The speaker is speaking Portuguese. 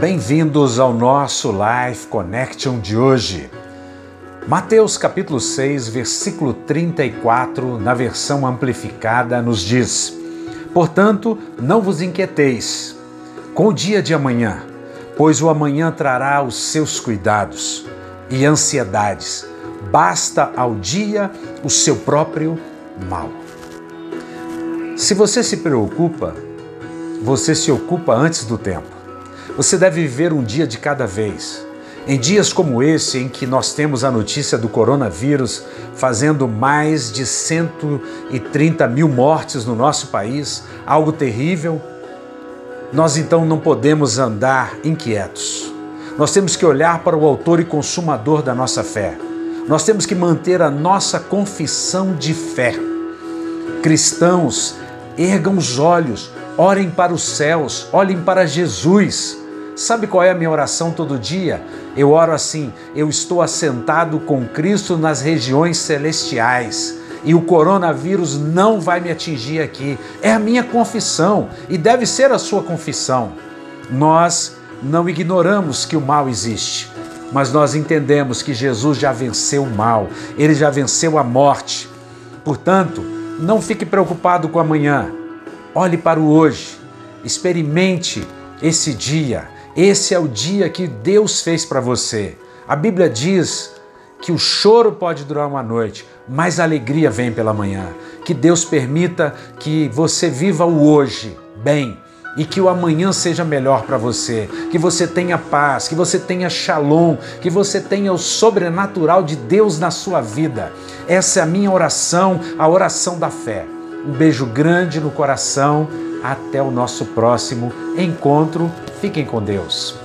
Bem-vindos ao nosso Life Connection de hoje. Mateus capítulo 6, versículo 34, na versão amplificada, nos diz: Portanto, não vos inquieteis com o dia de amanhã, pois o amanhã trará os seus cuidados e ansiedades. Basta ao dia o seu próprio mal. Se você se preocupa, você se ocupa antes do tempo. Você deve viver um dia de cada vez. Em dias como esse, em que nós temos a notícia do coronavírus fazendo mais de 130 mil mortes no nosso país, algo terrível, nós então não podemos andar inquietos. Nós temos que olhar para o Autor e Consumador da nossa fé. Nós temos que manter a nossa confissão de fé. Cristãos, ergam os olhos, orem para os céus, olhem para Jesus. Sabe qual é a minha oração todo dia? Eu oro assim: eu estou assentado com Cristo nas regiões celestiais e o coronavírus não vai me atingir aqui. É a minha confissão e deve ser a sua confissão. Nós não ignoramos que o mal existe, mas nós entendemos que Jesus já venceu o mal, ele já venceu a morte. Portanto, não fique preocupado com amanhã. Olhe para o hoje. Experimente esse dia. Esse é o dia que Deus fez para você. A Bíblia diz que o choro pode durar uma noite, mas a alegria vem pela manhã. Que Deus permita que você viva o hoje bem e que o amanhã seja melhor para você, que você tenha paz, que você tenha shalom, que você tenha o sobrenatural de Deus na sua vida. Essa é a minha oração, a oração da fé. Um beijo grande no coração. Até o nosso próximo encontro. Fiquem com Deus.